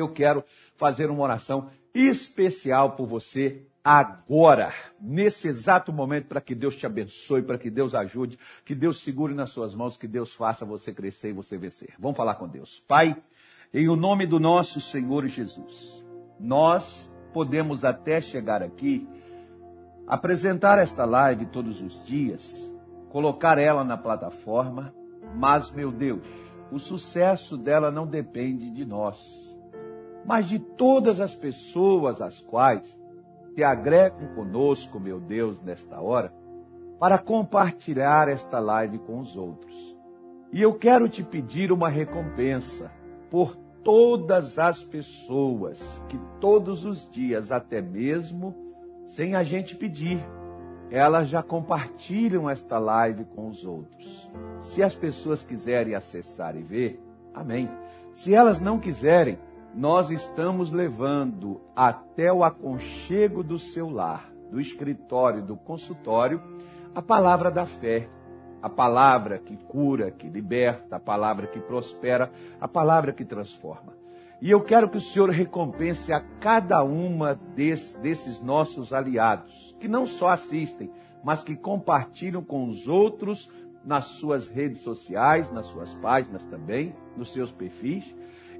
eu quero fazer uma oração especial por você agora, nesse exato momento, para que Deus te abençoe, para que Deus ajude, que Deus segure nas suas mãos, que Deus faça você crescer e você vencer. Vamos falar com Deus. Pai, em o nome do nosso Senhor Jesus, nós podemos até chegar aqui, apresentar esta live todos os dias, colocar ela na plataforma, mas, meu Deus, o sucesso dela não depende de nós, mas de todas as pessoas às quais te agregam conosco, meu Deus, nesta hora, para compartilhar esta live com os outros. E eu quero te pedir uma recompensa por todas as pessoas que todos os dias, até mesmo sem a gente pedir, elas já compartilham esta live com os outros. Se as pessoas quiserem acessar e ver, amém. Se elas não quiserem, nós estamos levando até o aconchego do seu lar, do escritório, do consultório, a palavra da fé, a palavra que cura, que liberta, a palavra que prospera, a palavra que transforma. E eu quero que o Senhor recompense a cada uma desses nossos aliados, que não só assistem, mas que compartilham com os outros nas suas redes sociais, nas suas páginas também, nos seus perfis.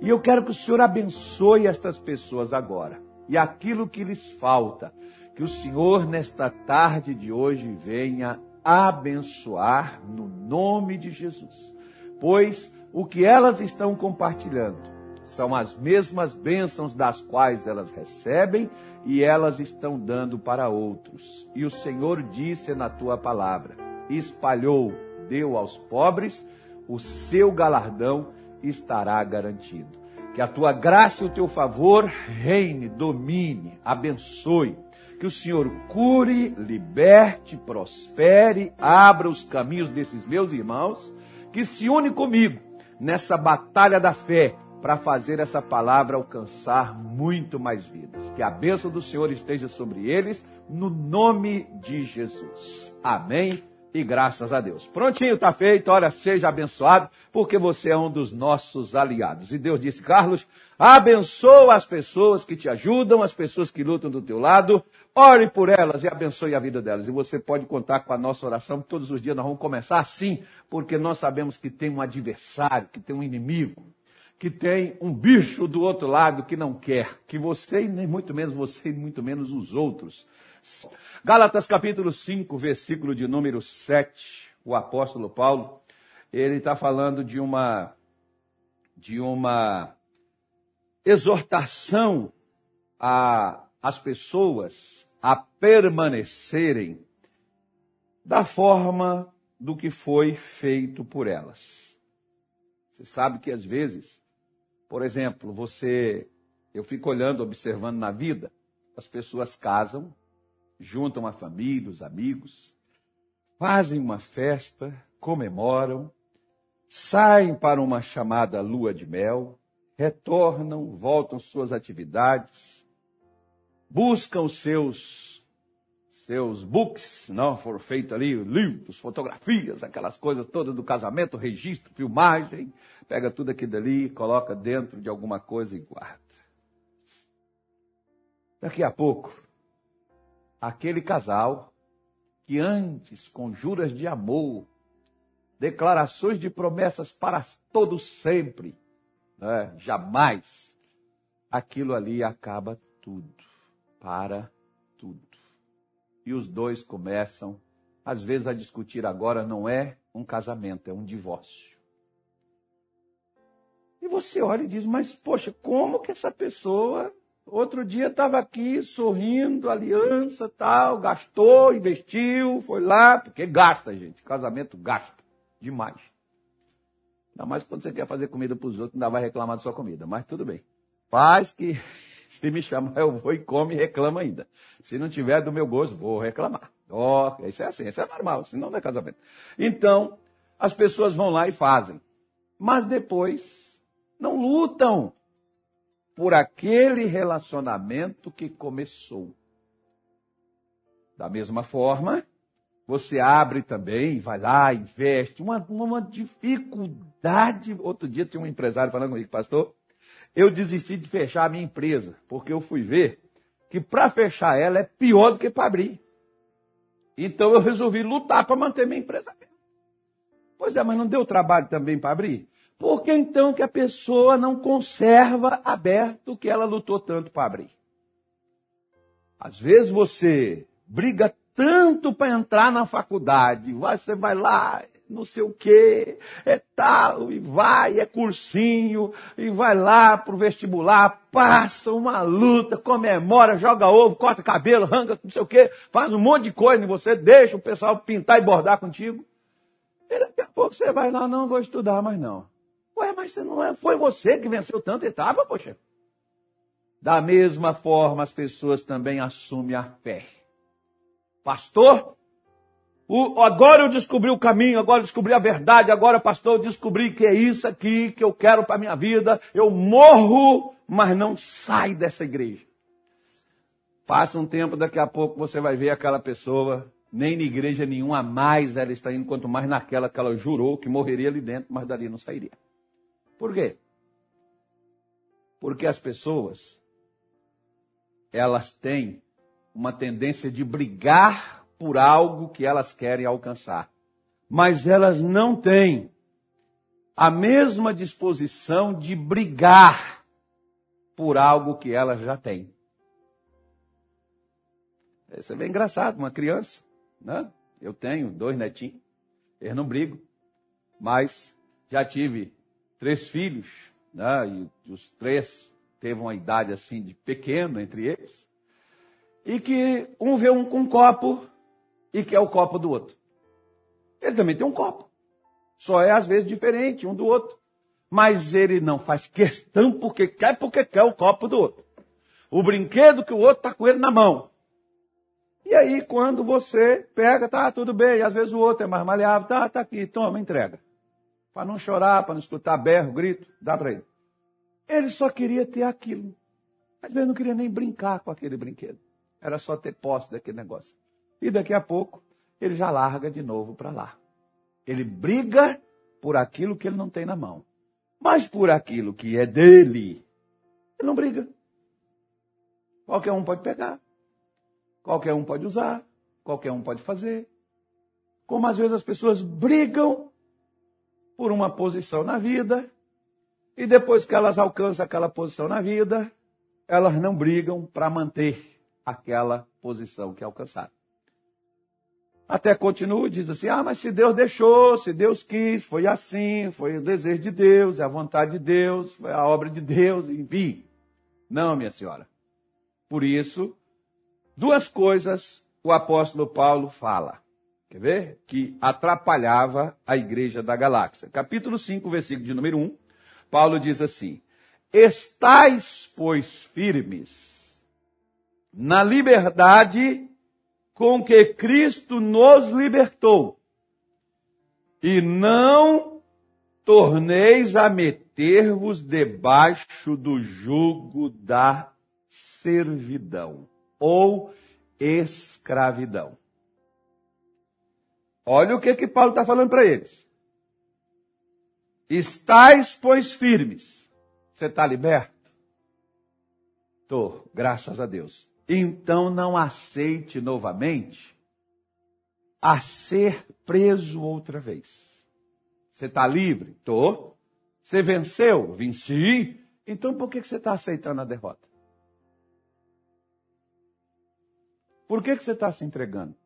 E eu quero que o Senhor abençoe estas pessoas agora. E aquilo que lhes falta, que o Senhor, nesta tarde de hoje, venha abençoar no nome de Jesus. Pois o que elas estão compartilhando são as mesmas bênçãos das quais elas recebem e elas estão dando para outros. E o Senhor disse na tua palavra: espalhou, deu aos pobres, o seu galardão estará garantido. Que a tua graça e o teu favor reine, domine, abençoe. Que o Senhor cure, liberte, prospere, abra os caminhos desses meus irmãos, que se une comigo nessa batalha da fé para fazer essa palavra alcançar muito mais vidas. Que a bênção do Senhor esteja sobre eles, no nome de Jesus. Amém e graças a Deus. Prontinho, está feito. Olha, seja abençoado, porque você é um dos nossos aliados. E Deus disse, Carlos, abençoa as pessoas que te ajudam, as pessoas que lutam do teu lado. Ore por elas e abençoe a vida delas. E você pode contar com a nossa oração. Todos os dias nós vamos começar assim, porque nós sabemos que tem um adversário, que tem um inimigo, que tem um bicho do outro lado que não quer que você, nem muito menos você, nem muito menos os outros Gálatas capítulo 5, versículo de número 7, o apóstolo Paulo, ele está falando de uma, de uma exortação às pessoas a permanecerem da forma do que foi feito por elas. Você sabe que às vezes, por exemplo, você, eu fico olhando, observando na vida, as pessoas casam, juntam a família, os amigos, fazem uma festa, comemoram, saem para uma chamada lua de mel, retornam, voltam suas atividades, buscam seus seus books, não foram feitos ali, livros, fotografias, aquelas coisas todas do casamento, registro, filmagem, pega tudo aquilo dali, coloca dentro de alguma coisa e guarda. Daqui a pouco, aquele casal que antes, com juras de amor, declarações de promessas para todos sempre, né? jamais, aquilo ali acaba tudo, para tudo. E os dois começam, às vezes, a discutir agora não é um casamento, é um divórcio. E você olha e diz, mas poxa, como que essa pessoa Outro dia estava aqui sorrindo, aliança, tal, gastou, investiu, foi lá, porque gasta, gente. Casamento gasta demais. Ainda mais quando você quer fazer comida para os outros, ainda vai reclamar da sua comida. Mas tudo bem. Faz que, se me chamar, eu vou e come e reclama ainda. Se não tiver do meu gosto, vou reclamar. Ó, oh, isso é assim, isso é normal, senão não é casamento. Então, as pessoas vão lá e fazem. Mas depois, não lutam por aquele relacionamento que começou. Da mesma forma, você abre também, vai lá, investe, uma, uma dificuldade. Outro dia tinha um empresário falando comigo, pastor, eu desisti de fechar a minha empresa, porque eu fui ver que para fechar ela é pior do que para abrir. Então eu resolvi lutar para manter minha empresa aberta. Pois é, mas não deu trabalho também para abrir? Por que então que a pessoa não conserva aberto o que ela lutou tanto para abrir? Às vezes você briga tanto para entrar na faculdade, você vai lá, não sei o quê, é tal, e vai, é cursinho, e vai lá pro vestibular, passa uma luta, comemora, joga ovo, corta cabelo, arranca não sei o quê, faz um monte de coisa em você, deixa o pessoal pintar e bordar contigo. E daqui a pouco você vai lá, não vou estudar mais não. Ué, mas não é, foi você que venceu tanta etapa, poxa. Da mesma forma, as pessoas também assumem a fé. Pastor, o, agora eu descobri o caminho, agora eu descobri a verdade, agora, pastor, eu descobri que é isso aqui que eu quero para a minha vida. Eu morro, mas não saio dessa igreja. Passa um tempo, daqui a pouco você vai ver aquela pessoa, nem na igreja nenhuma mais ela está indo, quanto mais naquela que ela jurou que morreria ali dentro, mas dali não sairia. Por quê? Porque as pessoas, elas têm uma tendência de brigar por algo que elas querem alcançar. Mas elas não têm a mesma disposição de brigar por algo que elas já têm. Isso é bem engraçado, uma criança, né? Eu tenho dois netinhos, eles não brigam, mas já tive três filhos, né? E os três teve uma idade assim de pequeno entre eles, e que um vê um com um copo e quer o copo do outro. Ele também tem um copo. Só é às vezes diferente um do outro. Mas ele não faz questão porque quer, porque quer o copo do outro. O brinquedo que o outro está com ele na mão. E aí, quando você pega, tá, tudo bem. E às vezes o outro é mais maleável, tá, tá aqui, toma, entrega. Para não chorar, para não escutar berro, grito, dá para ele. Ele só queria ter aquilo. Às vezes não queria nem brincar com aquele brinquedo. Era só ter posse daquele negócio. E daqui a pouco ele já larga de novo para lá. Ele briga por aquilo que ele não tem na mão. Mas por aquilo que é dele, ele não briga. Qualquer um pode pegar. Qualquer um pode usar. Qualquer um pode fazer. Como às vezes as pessoas brigam por uma posição na vida, e depois que elas alcançam aquela posição na vida, elas não brigam para manter aquela posição que alcançaram. Até continua, diz assim: ah, mas se Deus deixou, se Deus quis, foi assim, foi o desejo de Deus, é a vontade de Deus, foi a obra de Deus, enfim. Não, minha senhora. Por isso, duas coisas o apóstolo Paulo fala. Quer ver? Que atrapalhava a igreja da galáxia. Capítulo 5, versículo de número 1, Paulo diz assim: Estais, pois, firmes na liberdade com que Cristo nos libertou. E não torneis a meter-vos debaixo do jugo da servidão ou escravidão. Olha o que que Paulo está falando para eles. Estais, pois, firmes. Você está liberto? Estou, graças a Deus então não aceite novamente a ser preso outra vez. Você está livre? Estou. Você venceu? Venci. Então por que você está aceitando a derrota? Por que, que você está se entregando?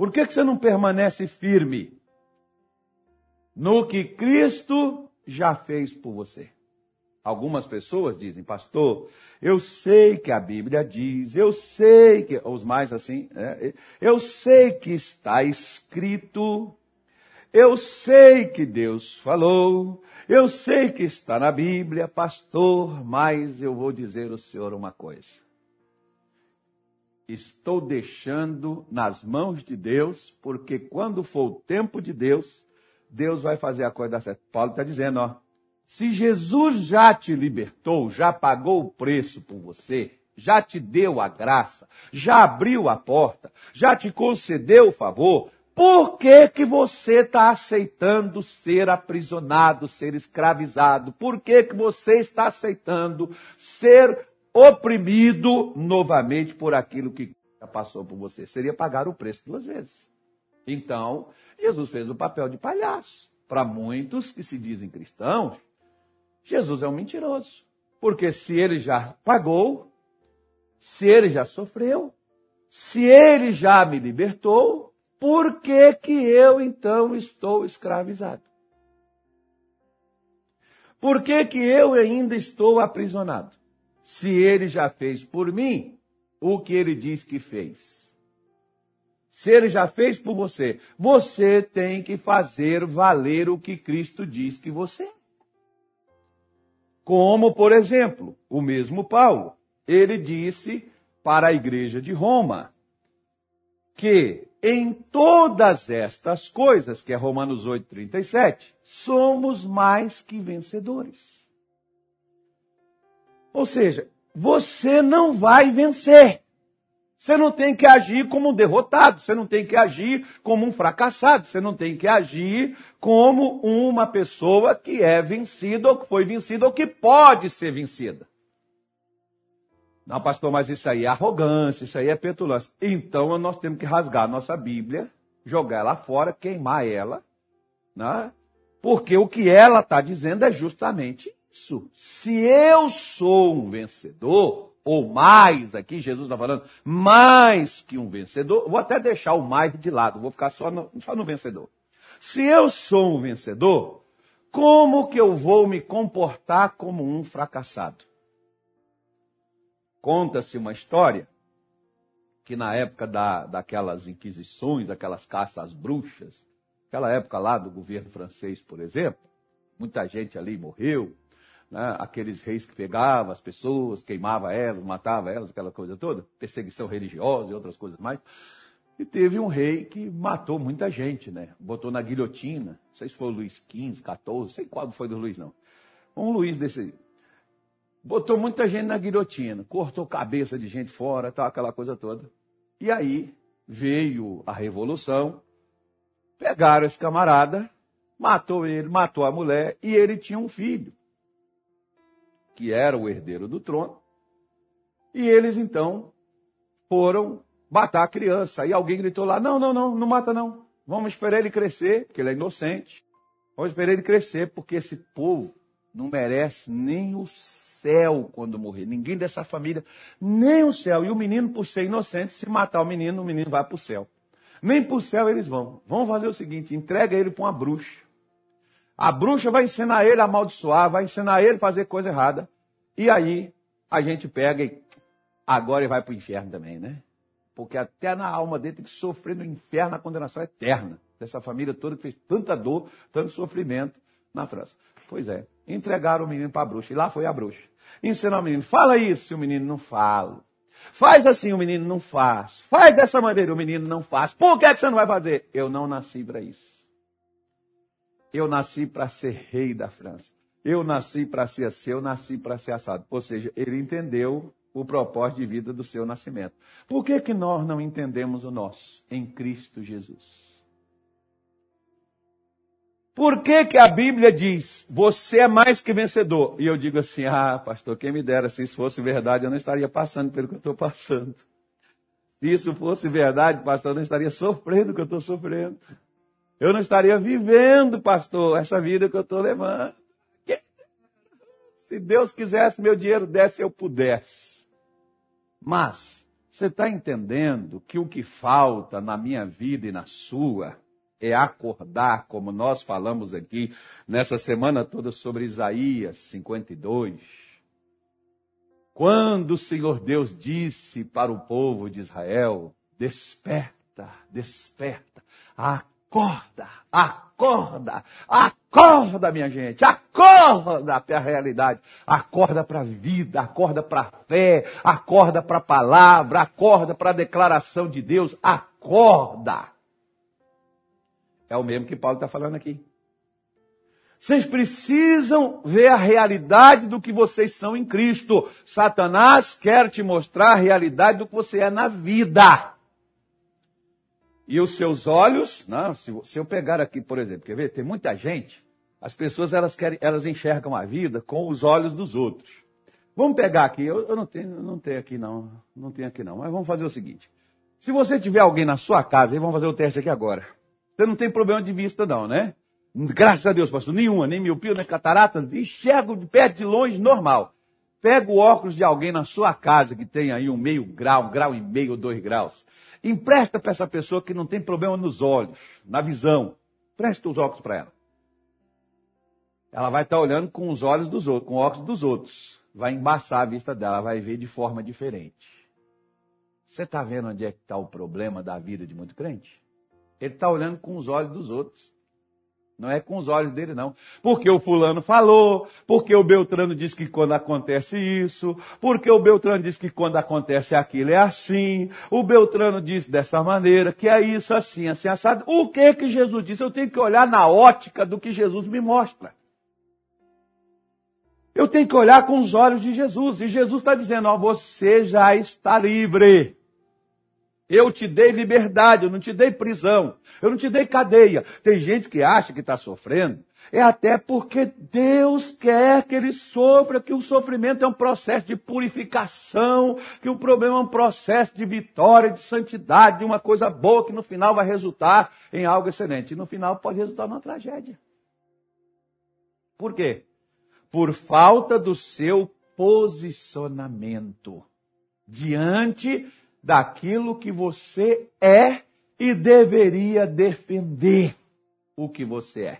Por que, que você não permanece firme no que Cristo já fez por você? Algumas pessoas dizem, pastor, eu sei que a Bíblia diz, eu sei que, os mais assim, né? eu sei que está escrito, eu sei que Deus falou, eu sei que está na Bíblia, pastor, mas eu vou dizer ao senhor uma coisa. Estou deixando nas mãos de Deus, porque quando for o tempo de Deus, Deus vai fazer a coisa dar certo. Paulo está dizendo, ó, se Jesus já te libertou, já pagou o preço por você, já te deu a graça, já abriu a porta, já te concedeu o favor, Por que, que você está aceitando ser aprisionado, ser escravizado? Por que, que você está aceitando ser oprimido novamente por aquilo que já passou por você? Seria pagar o preço duas vezes. Então, Jesus fez o papel de palhaço. Para muitos que se dizem cristãos, Jesus é um mentiroso. Porque se ele já pagou, se ele já sofreu, se ele já me libertou, por que, que eu então estou escravizado? Por que, que eu ainda estou aprisionado? Se ele já fez por mim o que ele diz que fez. Se ele já fez por você, você tem que fazer valer o que Cristo diz que você é. Como, por exemplo, o mesmo Paulo, ele disse para a igreja de Roma que em todas estas coisas, que é Romanos 8, 37, somos mais que vencedores. Ou seja, você não vai vencer. Você não tem que agir como um derrotado, você não tem que agir como um fracassado, você não tem que agir como uma pessoa que é vencida ou que foi vencida ou que pode ser vencida. Não, pastor, mas isso aí é arrogância, isso aí é petulância. Então nós temos que rasgar a nossa Bíblia, jogar ela fora, queimar ela, né? porque o que ela está dizendo é justamente. Se eu sou um vencedor, ou mais, aqui Jesus está falando, mais que um vencedor, vou até deixar o mais de lado, vou ficar só no, só no vencedor. Se eu sou um vencedor, como que eu vou me comportar como um fracassado? Conta-se uma história que na época da, daquelas inquisições, daquelas caças às bruxas, aquela época lá do governo francês, por exemplo, muita gente ali morreu, né? aqueles reis que pegavam as pessoas, queimava elas, matava elas, aquela coisa toda, perseguição religiosa e outras coisas mais. E teve um rei que matou muita gente, né? Botou na guilhotina. Não sei se foi o Luís XV, XIV, sei qual foi do Luís, não. Um Luís desse, botou muita gente na guilhotina, cortou cabeça de gente fora, tal, aquela coisa toda. E aí veio a revolução, pegaram esse camarada, matou ele, matou a mulher, e ele tinha um filho, que era o herdeiro do trono. E eles então foram matar a criança. E alguém gritou lá: Não, não, não, não mata não. Vamos esperar ele crescer, porque ele é inocente. Vamos esperar ele crescer, porque esse povo não merece nem o céu quando morrer. Ninguém dessa família, nem o céu. E o menino, por ser inocente, se matar o menino, o menino vai para o céu. Nem para o céu eles vão. Vão fazer o seguinte: entrega ele para uma bruxa. A bruxa vai ensinar ele a amaldiçoar, vai ensinar ele a fazer coisa errada. E aí a gente pega e agora ele vai para o inferno também, né? Porque até na alma dele tem que sofrer no inferno a condenação eterna. Dessa família toda que fez tanta dor, tanto sofrimento na França. Pois é, entregaram o menino para a bruxa. E lá foi a bruxa. Ensinar o menino, fala isso, e o menino não fala. Faz assim, o menino não faz. Faz dessa maneira, o menino não faz. Por que, é que você não vai fazer? Eu não nasci para isso. Eu nasci para ser rei da França. Eu nasci para ser assim, eu nasci para ser assado. Ou seja, ele entendeu o propósito de vida do seu nascimento. Por que, que nós não entendemos o nosso? Em Cristo Jesus. Por que, que a Bíblia diz, você é mais que vencedor? E eu digo assim, ah, pastor, quem me dera, se isso fosse verdade, eu não estaria passando pelo que eu estou passando. Se isso fosse verdade, pastor, eu não estaria sofrendo o que eu estou sofrendo. Eu não estaria vivendo, pastor, essa vida que eu estou levando. Se Deus quisesse, meu dinheiro desse, eu pudesse. Mas, você está entendendo que o que falta na minha vida e na sua é acordar, como nós falamos aqui nessa semana toda sobre Isaías 52. Quando o Senhor Deus disse para o povo de Israel: desperta, desperta, acorda, acorda, acorda, minha gente, acorda para a realidade, acorda para a vida, acorda para a fé, acorda para a palavra, acorda para a declaração de Deus, acorda. É o mesmo que Paulo está falando aqui. Vocês precisam ver a realidade do que vocês são em Cristo. Satanás quer te mostrar a realidade do que você é na vida. E os seus olhos, não, se, se eu pegar aqui, por exemplo, quer ver? Tem muita gente, as pessoas elas querem, elas enxergam a vida com os olhos dos outros. Vamos pegar aqui, eu, eu não tenho, não tenho aqui não, não tenho aqui não, mas vamos fazer o seguinte. Se você tiver alguém na sua casa, e vamos fazer o teste aqui agora. Você não tem problema de vista não, né? Graças a Deus, pastor, nenhuma, nem miopia, nem catarata, enxergo de perto, de longe, normal. Pega o óculos de alguém na sua casa que tem aí um meio grau, um grau e meio, dois graus. Empresta para essa pessoa que não tem problema nos olhos, na visão. Presta os óculos para ela. Ela vai estar tá olhando com os olhos dos outros, com óculos dos outros. Vai embaçar a vista dela, vai ver de forma diferente. Você está vendo onde é que está o problema da vida de muito crente? Ele está olhando com os olhos dos outros. Não é com os olhos dele, não. Porque o fulano falou, porque o Beltrano disse que quando acontece isso, porque o Beltrano disse que quando acontece aquilo é assim, o Beltrano disse dessa maneira, que é isso, assim, assim, assado. O que que Jesus disse? Eu tenho que olhar na ótica do que Jesus me mostra. Eu tenho que olhar com os olhos de Jesus. E Jesus está dizendo, ó, você já está livre. Eu te dei liberdade, eu não te dei prisão, eu não te dei cadeia. Tem gente que acha que está sofrendo, é até porque Deus quer que ele sofra, que o sofrimento é um processo de purificação, que o problema é um processo de vitória, de santidade, de uma coisa boa que no final vai resultar em algo excelente. E no final pode resultar numa tragédia. Por quê? Por falta do seu posicionamento diante daquilo que você é e deveria defender o que você é.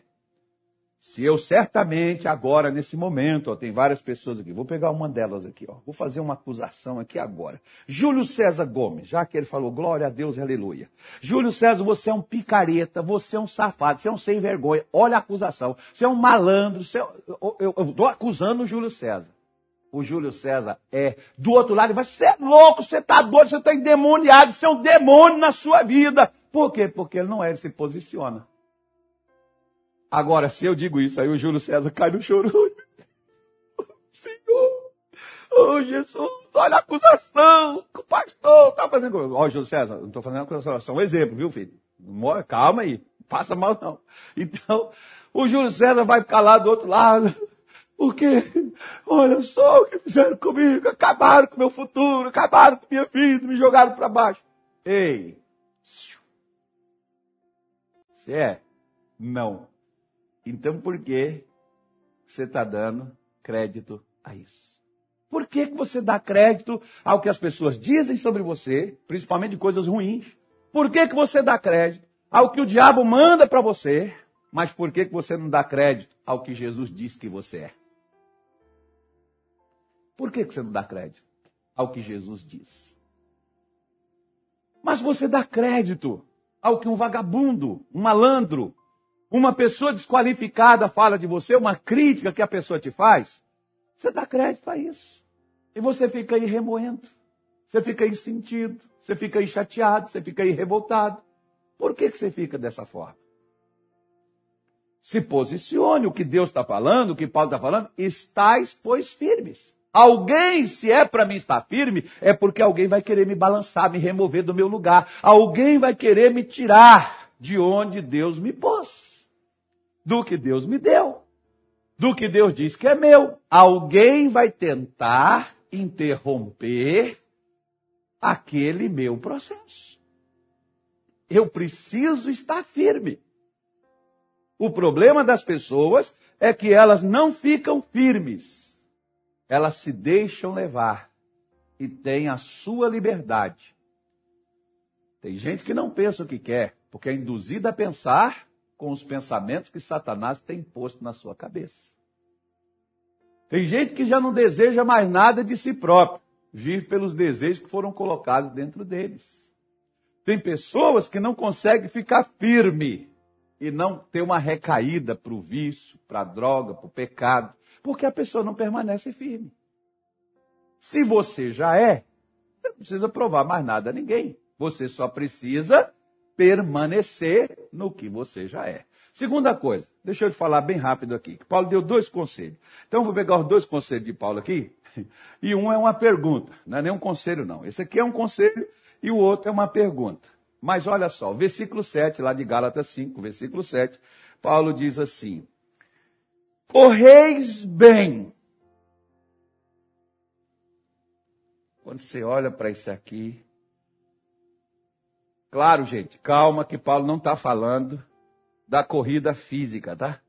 Se eu certamente agora, nesse momento, ó, tem várias pessoas aqui, vou pegar uma delas aqui, ó, vou fazer uma acusação aqui agora. Júlio César Gomes, já que ele falou glória a Deus, aleluia. Júlio César, você é um picareta, você é um safado, você é um sem vergonha, olha a acusação, você é um malandro, é... eu estou acusando o Júlio César o Júlio César é do outro lado e vai, você é louco, você está doido, você está endemoniado, você é um demônio na sua vida. Por quê? Porque ele não é, ele se posiciona. Agora, se eu digo isso, aí o Júlio César cai no choro. Senhor, oh Jesus, olha a acusação, o pastor está fazendo. Ó, oh, Júlio César, não estou fazendo acusação, só um exemplo, viu, filho? Calma aí, passa mal não. Então, o Júlio César vai ficar lá do outro lado. Porque, olha só o que fizeram comigo, acabaram com o meu futuro, acabaram com minha vida, me jogaram para baixo. Ei, você é? Não. Então por que você está dando crédito a isso? Por que, que você dá crédito ao que as pessoas dizem sobre você, principalmente de coisas ruins? Por que, que você dá crédito ao que o diabo manda para você, mas por que, que você não dá crédito ao que Jesus diz que você é? Por que você não dá crédito ao que Jesus diz? Mas você dá crédito ao que um vagabundo, um malandro, uma pessoa desqualificada fala de você, uma crítica que a pessoa te faz. Você dá crédito a isso. E você fica aí remoendo. Você fica aí sentido. Você fica aí chateado. Você fica aí revoltado. Por que, que você fica dessa forma? Se posicione. O que Deus está falando, o que Paulo está falando, estáis, pois, firmes. Alguém, se é para mim estar firme, é porque alguém vai querer me balançar, me remover do meu lugar. Alguém vai querer me tirar de onde Deus me pôs, do que Deus me deu, do que Deus diz que é meu. Alguém vai tentar interromper aquele meu processo. Eu preciso estar firme. O problema das pessoas é que elas não ficam firmes elas se deixam levar e têm a sua liberdade. Tem gente que não pensa o que quer, porque é induzida a pensar com os pensamentos que Satanás tem posto na sua cabeça. Tem gente que já não deseja mais nada de si próprio, vive pelos desejos que foram colocados dentro deles. Tem pessoas que não conseguem ficar firme e não ter uma recaída para o vício, para a droga, para o pecado. Porque a pessoa não permanece firme. Se você já é, você não precisa provar mais nada a ninguém. Você só precisa permanecer no que você já é. Segunda coisa, deixa eu te falar bem rápido aqui. Paulo deu dois conselhos. Então eu vou pegar os dois conselhos de Paulo aqui, e um é uma pergunta, não é nem um conselho não. Esse aqui é um conselho e o outro é uma pergunta. Mas olha só, versículo 7, lá de Gálatas 5, versículo 7, Paulo diz assim: Correis bem. Quando você olha para isso aqui, claro, gente, calma que Paulo não está falando da corrida física, tá?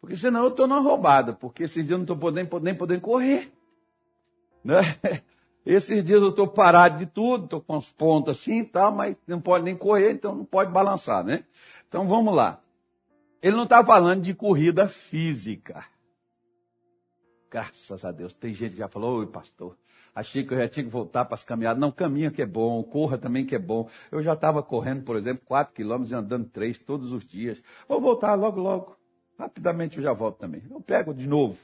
Porque senão eu estou numa roubada, porque esses dias eu não estou nem podendo correr. Né? Esses dias eu estou parado de tudo, estou com as pontas assim e tal, mas não pode nem correr, então não pode balançar, né? Então vamos lá. Ele não está falando de corrida física. Graças a Deus. Tem gente que já falou, oi pastor, achei que eu já tinha que voltar para as caminhadas. Não, caminha que é bom, corra também que é bom. Eu já estava correndo, por exemplo, 4 quilômetros e andando 3 todos os dias. Vou voltar logo, logo. Rapidamente eu já volto também. Eu pego de novo,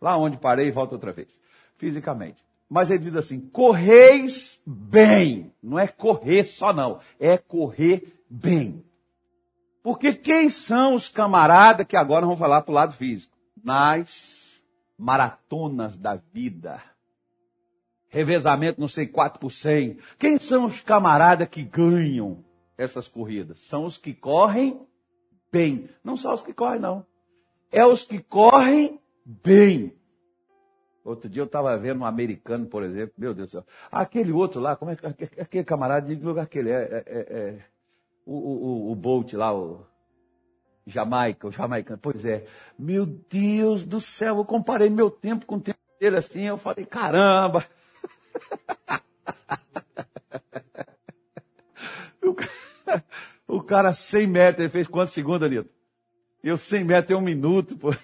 lá onde parei volto outra vez, fisicamente. Mas ele diz assim: correis bem. Não é correr só, não. É correr bem. Porque quem são os camaradas que agora vão falar para o lado físico? Nas maratonas da vida. Revezamento, não sei, 4 por 100. Quem são os camaradas que ganham essas corridas? São os que correm bem. Não só os que correm, não. É os que correm bem. Outro dia eu estava vendo um americano, por exemplo, meu Deus do céu. Aquele outro lá, como é que aquele camarada, de lugar que ele é? é, é, é o, o, o Bolt lá, o Jamaica, o jamaicano. Pois é. Meu Deus do céu, eu comparei meu tempo com o tempo dele assim, eu falei, caramba. o cara 100 metros, ele fez quantos segundos, Anitta? Eu 100 metros em um minuto, pô.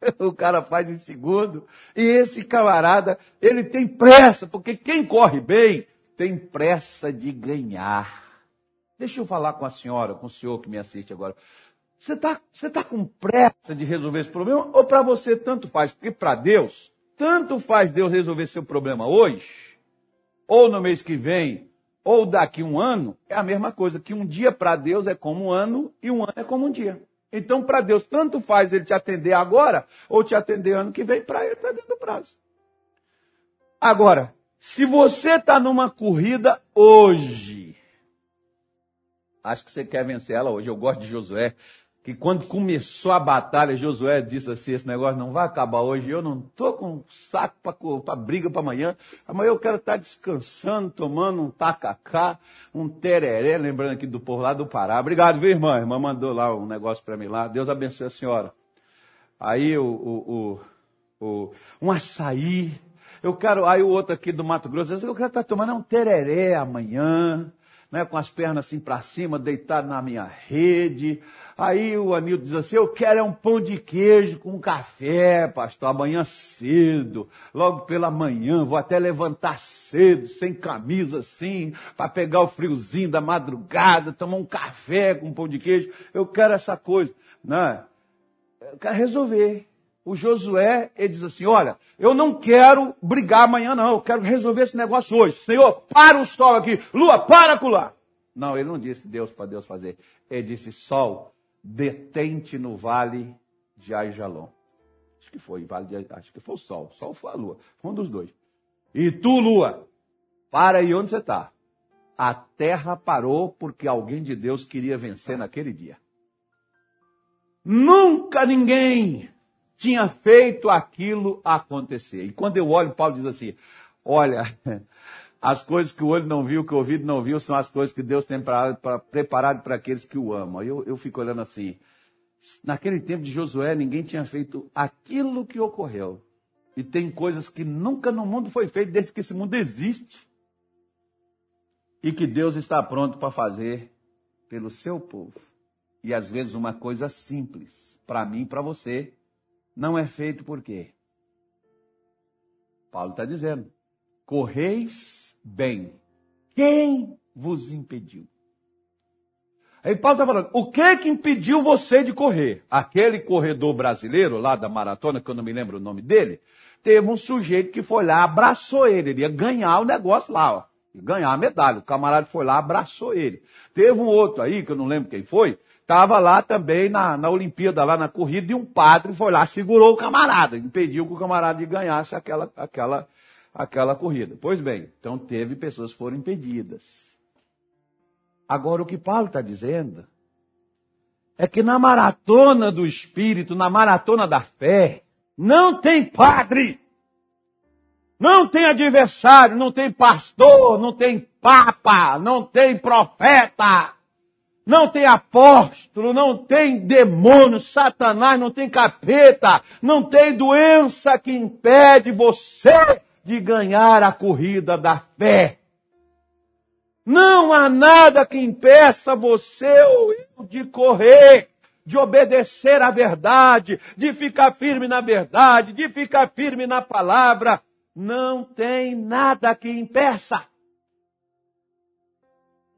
o cara faz em segundo. E esse camarada, ele tem pressa, porque quem corre bem tem pressa de ganhar. Deixa eu falar com a senhora, com o senhor que me assiste agora. Você está você tá com pressa de resolver esse problema ou para você tanto faz? Porque para Deus, tanto faz Deus resolver seu problema hoje, ou no mês que vem, ou daqui um ano, é a mesma coisa, que um dia para Deus é como um ano e um ano é como um dia. Então, para Deus, tanto faz ele te atender agora ou te atender ano que vem, para ele está dentro do prazo. Agora, se você está numa corrida hoje, acho que você quer vencer ela hoje. Eu gosto de Josué que quando começou a batalha, Josué disse assim: esse negócio não vai acabar hoje, eu não estou com saco para briga para amanhã. Amanhã eu quero estar tá descansando, tomando um tacacá, um tereré, lembrando aqui do povo lá do Pará. Obrigado, viu, irmã? A irmã mandou lá um negócio para mim lá. Deus abençoe a senhora. Aí o, o, o, o um açaí. Eu quero, aí o outro aqui do Mato Grosso, eu quero estar tá tomando um tereré amanhã né, com as pernas assim para cima, deitado na minha rede. Aí o Anildo diz assim: Eu quero é um pão de queijo com café, pastor, amanhã cedo, logo pela manhã, vou até levantar cedo, sem camisa assim, para pegar o friozinho da madrugada, tomar um café com pão de queijo. Eu quero essa coisa, né? Eu quero resolver o Josué, ele diz assim: Olha, eu não quero brigar amanhã, não, eu quero resolver esse negócio hoje. Senhor, para o sol aqui, lua, para lá. Não, ele não disse Deus para Deus fazer. Ele disse: Sol, detente no vale de Aijalon. Acho que foi, vale de, acho que foi o sol. O sol foi a lua. Foi um dos dois. E tu, lua, para aí onde você está. A terra parou porque alguém de Deus queria vencer naquele dia. Nunca ninguém tinha feito aquilo acontecer. E quando eu olho, Paulo diz assim: olha, as coisas que o olho não viu, que o ouvido não viu, são as coisas que Deus tem preparado para aqueles que o amam. Eu, eu fico olhando assim. Naquele tempo de Josué, ninguém tinha feito aquilo que ocorreu. E tem coisas que nunca no mundo foi feito desde que esse mundo existe. E que Deus está pronto para fazer pelo seu povo. E às vezes uma coisa simples, para mim e para você, não é feito por quê? Paulo está dizendo: correis bem. Quem vos impediu? Aí Paulo está falando, o que que impediu você de correr? Aquele corredor brasileiro lá da maratona, que eu não me lembro o nome dele, teve um sujeito que foi lá, abraçou ele, ele ia ganhar o negócio lá, ó, ganhar a medalha. O camarada foi lá, abraçou ele. Teve um outro aí, que eu não lembro quem foi, estava lá também na, na Olimpíada, lá na corrida, e um padre foi lá, segurou o camarada, impediu que o camarada ganhasse aquela, aquela, aquela corrida. Pois bem, então teve pessoas que foram impedidas. Agora, o que Paulo está dizendo é que na maratona do espírito, na maratona da fé, não tem padre, não tem adversário, não tem pastor, não tem papa, não tem profeta, não tem apóstolo, não tem demônio, satanás, não tem capeta, não tem doença que impede você de ganhar a corrida da fé. Não há nada que impeça você ou eu de correr, de obedecer à verdade, de ficar firme na verdade, de ficar firme na palavra. Não tem nada que impeça.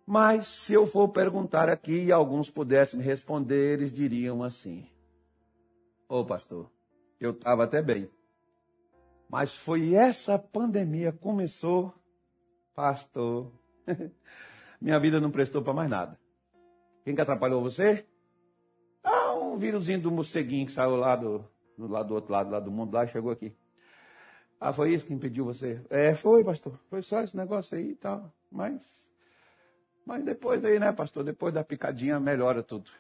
Mas se eu for perguntar aqui e alguns pudessem responder, eles diriam assim: Ô pastor, eu estava até bem. Mas foi essa pandemia começou, pastor, Minha vida não prestou para mais nada. Quem que atrapalhou você? Ah, um vírusinho do morceguinho que saiu lá do, lá do outro lado lá do mundo lá e chegou aqui. Ah, foi isso que impediu você? É, foi, pastor. Foi só esse negócio aí e tal. Mas, mas depois daí, né, pastor? Depois da picadinha melhora tudo.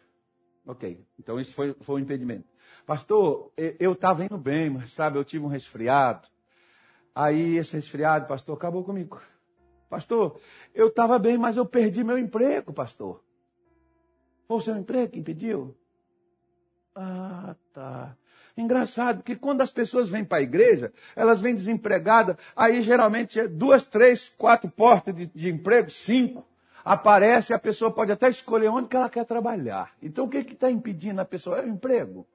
Ok. Então isso foi, foi um impedimento. Pastor, eu estava indo bem, mas sabe, eu tive um resfriado. Aí esse resfriado, pastor, acabou comigo. Pastor, eu estava bem, mas eu perdi meu emprego, pastor. Foi o seu emprego que impediu? Ah, tá. Engraçado, que quando as pessoas vêm para a igreja, elas vêm desempregadas, aí geralmente é duas, três, quatro portas de, de emprego, cinco. Aparece, a pessoa pode até escolher onde que ela quer trabalhar. Então o que está impedindo a pessoa? É o emprego.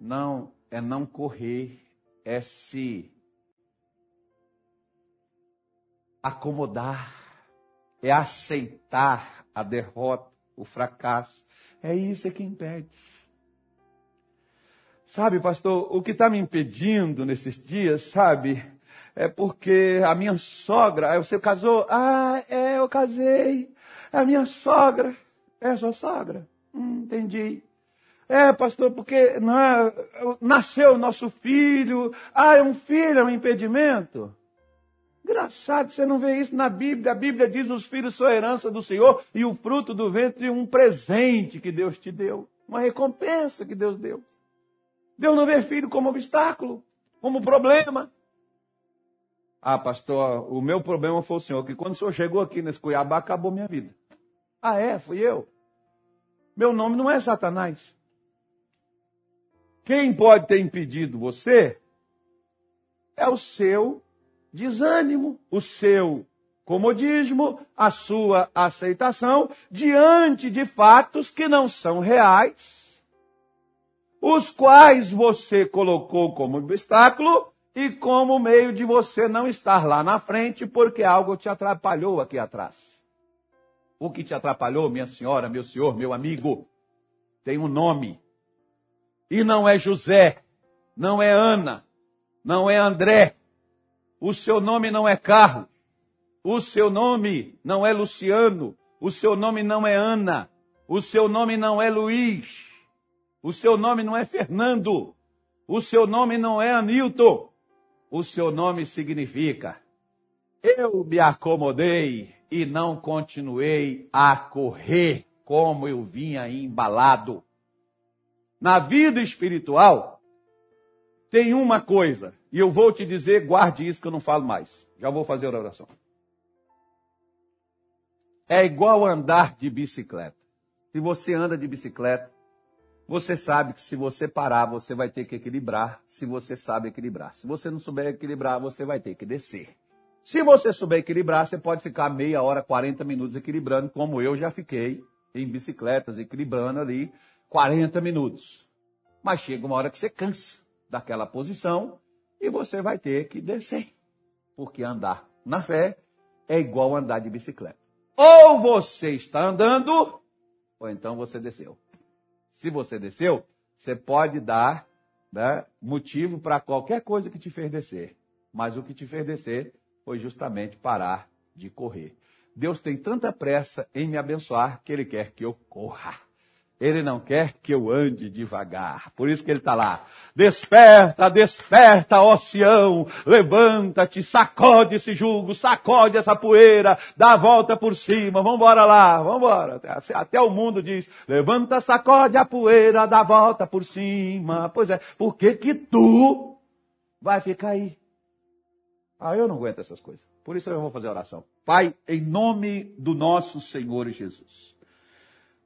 Não, é não correr, é se acomodar, é aceitar a derrota, o fracasso. É isso que impede. Sabe, pastor, o que está me impedindo nesses dias, sabe, é porque a minha sogra, você casou? Ah, é, eu casei. A minha sogra. É sua sogra? Hum, entendi. É, pastor, porque não é, nasceu o nosso filho. Ah, é um filho, é um impedimento. Engraçado, você não vê isso na Bíblia. A Bíblia diz: os filhos são herança do Senhor e o fruto do ventre um presente que Deus te deu, uma recompensa que Deus deu. Deus não vê filho como obstáculo, como problema. Ah, pastor, o meu problema foi o senhor, que quando o senhor chegou aqui nesse Cuiabá, acabou minha vida. Ah, é? Fui eu. Meu nome não é Satanás. Quem pode ter impedido você é o seu desânimo, o seu comodismo, a sua aceitação diante de fatos que não são reais, os quais você colocou como obstáculo e como meio de você não estar lá na frente porque algo te atrapalhou aqui atrás. O que te atrapalhou, minha senhora, meu senhor, meu amigo, tem um nome. E não é José, não é Ana, não é André, o seu nome não é Carlos. O seu nome não é Luciano. O seu nome não é Ana. O seu nome não é Luiz. O seu nome não é Fernando. O seu nome não é Anilton. O seu nome significa: Eu me acomodei e não continuei a correr como eu vinha embalado. Na vida espiritual, tem uma coisa e eu vou te dizer, guarde isso que eu não falo mais. Já vou fazer a oração. É igual andar de bicicleta. Se você anda de bicicleta, você sabe que se você parar, você vai ter que equilibrar, se você sabe equilibrar. Se você não souber equilibrar, você vai ter que descer. Se você souber equilibrar, você pode ficar meia hora, 40 minutos equilibrando, como eu já fiquei em bicicletas, equilibrando ali 40 minutos. Mas chega uma hora que você cansa daquela posição e você vai ter que descer. Porque andar na fé é igual andar de bicicleta. Ou você está andando, ou então você desceu. Se você desceu, você pode dar né, motivo para qualquer coisa que te fez descer. Mas o que te fez descer foi justamente parar de correr. Deus tem tanta pressa em me abençoar que Ele quer que eu corra. Ele não quer que eu ande devagar. Por isso que ele está lá. Desperta, desperta, Sião. Levanta-te, sacode esse jugo, sacode essa poeira, dá a volta por cima. Vambora lá, vambora. Até, o mundo diz, levanta, sacode a poeira, dá a volta por cima. Pois é, por que que tu vai ficar aí? Ah, eu não aguento essas coisas. Por isso eu vou fazer oração. Pai, em nome do nosso Senhor Jesus.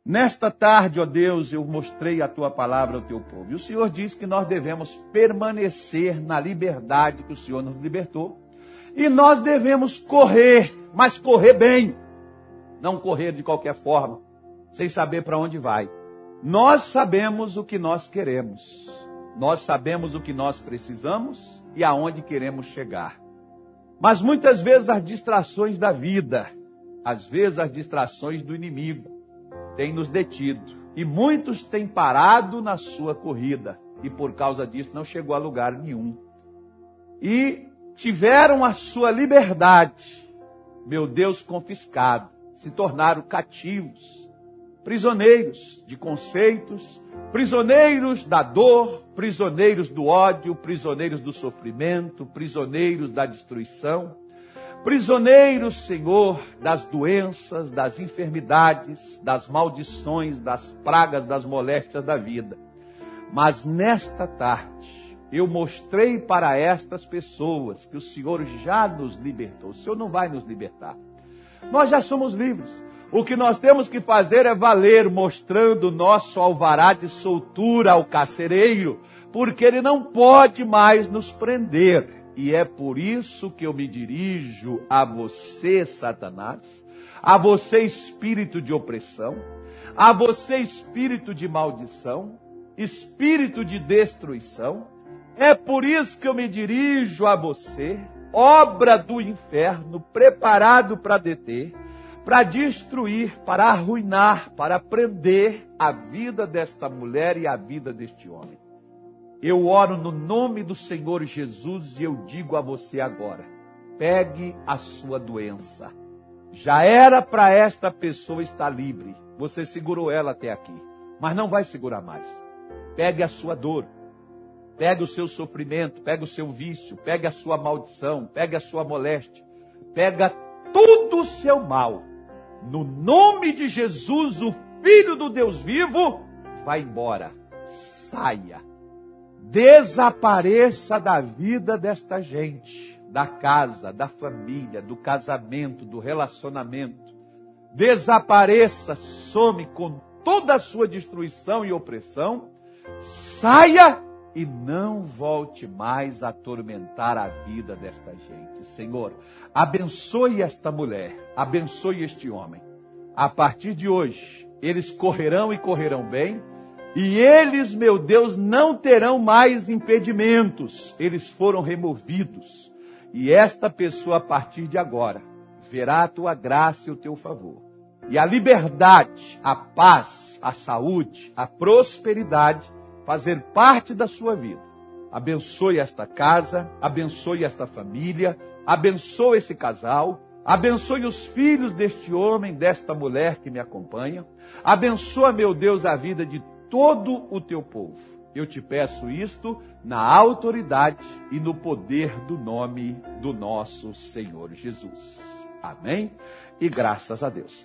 Nesta tarde, ó Deus, eu mostrei a tua palavra ao teu povo. E o Senhor diz que nós devemos permanecer na liberdade que o Senhor nos libertou. E nós devemos correr, mas correr bem. Não correr de qualquer forma, sem saber para onde vai. Nós sabemos o que nós queremos. Nós sabemos o que nós precisamos e aonde queremos chegar. Mas muitas vezes as distrações da vida, às vezes as distrações do inimigo, tem nos detido. E muitos têm parado na sua corrida e por causa disso não chegou a lugar nenhum. E tiveram a sua liberdade, meu Deus, confiscado, se tornaram cativos, prisioneiros de conceitos, prisioneiros da dor, prisioneiros do ódio, prisioneiros do sofrimento, prisioneiros da destruição prisioneiros, Senhor, das doenças, das enfermidades, das maldições, das pragas, das moléstias da vida. Mas nesta tarde, eu mostrei para estas pessoas que o Senhor já nos libertou. O Senhor não vai nos libertar. Nós já somos livres. O que nós temos que fazer é valer, mostrando nosso alvará de soltura ao carcereiro, porque ele não pode mais nos prender. E é por isso que eu me dirijo a você, Satanás, a você, espírito de opressão, a você, espírito de maldição, espírito de destruição. É por isso que eu me dirijo a você, obra do inferno, preparado para deter, para destruir, para arruinar, para prender a vida desta mulher e a vida deste homem. Eu oro no nome do Senhor Jesus e eu digo a você agora: pegue a sua doença. Já era para esta pessoa estar livre. Você segurou ela até aqui, mas não vai segurar mais. Pegue a sua dor, pegue o seu sofrimento, pegue o seu vício, pegue a sua maldição, pegue a sua moléstia, pega tudo o seu mal. No nome de Jesus, o Filho do Deus vivo, vai embora. Saia desapareça da vida desta gente, da casa, da família, do casamento, do relacionamento. Desapareça, some com toda a sua destruição e opressão. Saia e não volte mais a atormentar a vida desta gente. Senhor, abençoe esta mulher, abençoe este homem. A partir de hoje, eles correrão e correrão bem e eles, meu Deus, não terão mais impedimentos, eles foram removidos. E esta pessoa, a partir de agora, verá a tua graça e o teu favor. E a liberdade, a paz, a saúde, a prosperidade fazer parte da sua vida. Abençoe esta casa, abençoe esta família, abençoe esse casal, abençoe os filhos deste homem, desta mulher que me acompanha. Abençoa, meu Deus, a vida de todo o teu povo. Eu te peço isto na autoridade e no poder do nome do nosso Senhor Jesus. Amém? E graças a Deus.